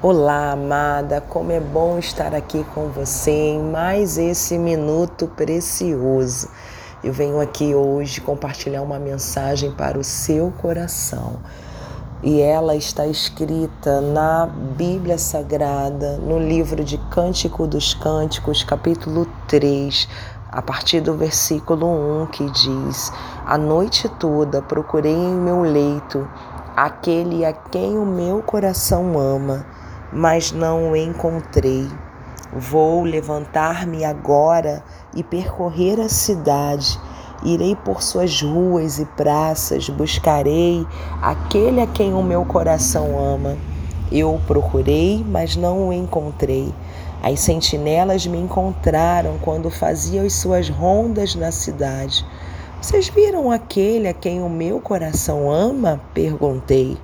Olá, amada, como é bom estar aqui com você em mais esse minuto precioso. Eu venho aqui hoje compartilhar uma mensagem para o seu coração. E ela está escrita na Bíblia Sagrada, no livro de Cântico dos Cânticos, capítulo 3, a partir do versículo 1, que diz: A noite toda procurei em meu leito aquele a quem o meu coração ama mas não o encontrei. Vou levantar-me agora e percorrer a cidade. Irei por suas ruas e praças, buscarei aquele a quem o meu coração ama. Eu o procurei, mas não o encontrei. As sentinelas me encontraram quando fazia as suas rondas na cidade. Vocês viram aquele a quem o meu coração ama? Perguntei.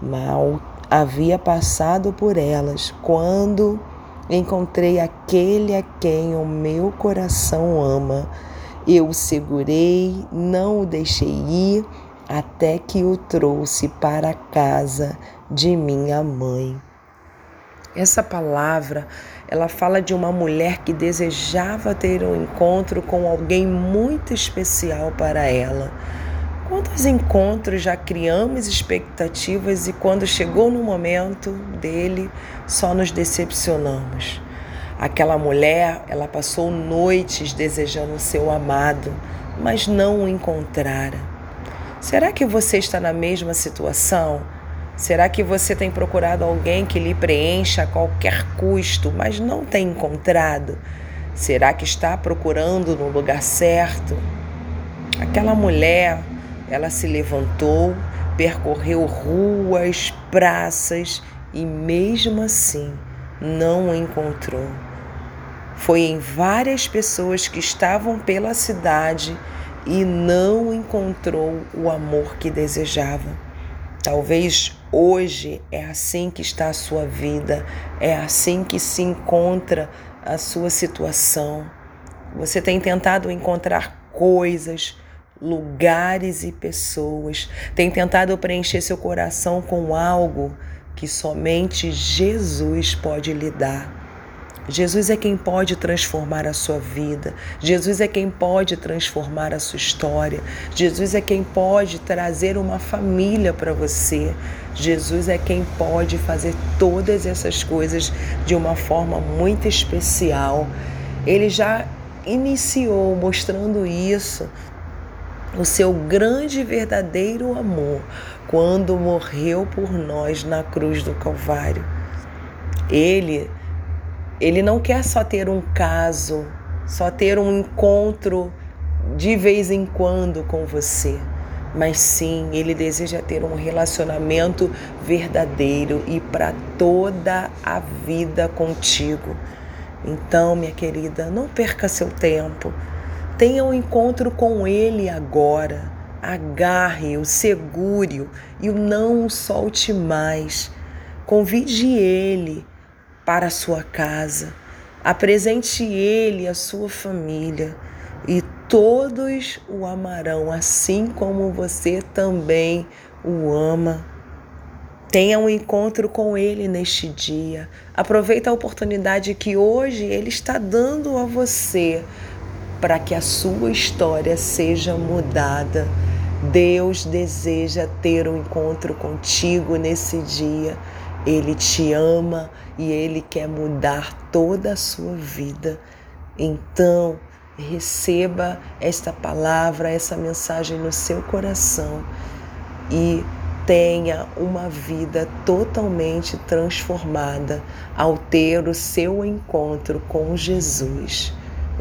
Mal havia passado por elas quando encontrei aquele a quem o meu coração ama. Eu o segurei, não o deixei ir, até que o trouxe para a casa de minha mãe. Essa palavra, ela fala de uma mulher que desejava ter um encontro com alguém muito especial para ela Quantos encontros já criamos expectativas e quando chegou no momento dele, só nos decepcionamos? Aquela mulher, ela passou noites desejando o seu amado, mas não o encontrara. Será que você está na mesma situação? Será que você tem procurado alguém que lhe preencha a qualquer custo, mas não tem encontrado? Será que está procurando no lugar certo? Aquela mulher ela se levantou, percorreu ruas, praças e, mesmo assim, não encontrou. Foi em várias pessoas que estavam pela cidade e não encontrou o amor que desejava. Talvez hoje é assim que está a sua vida, é assim que se encontra a sua situação. Você tem tentado encontrar coisas, lugares e pessoas, tem tentado preencher seu coração com algo que somente Jesus pode lhe dar. Jesus é quem pode transformar a sua vida. Jesus é quem pode transformar a sua história. Jesus é quem pode trazer uma família para você. Jesus é quem pode fazer todas essas coisas de uma forma muito especial. Ele já iniciou mostrando isso o seu grande e verdadeiro amor quando morreu por nós na cruz do Calvário. Ele ele não quer só ter um caso, só ter um encontro de vez em quando com você, mas sim, ele deseja ter um relacionamento verdadeiro e para toda a vida contigo. Então, minha querida, não perca seu tempo. Tenha um encontro com Ele agora. Agarre-o, segure-o e não o solte mais. Convide Ele para a sua casa. Apresente Ele à sua família e todos o amarão, assim como você também o ama. Tenha um encontro com Ele neste dia. Aproveita a oportunidade que hoje Ele está dando a você para que a sua história seja mudada. Deus deseja ter um encontro contigo nesse dia. Ele te ama e ele quer mudar toda a sua vida. Então, receba esta palavra, essa mensagem no seu coração e tenha uma vida totalmente transformada ao ter o seu encontro com Jesus.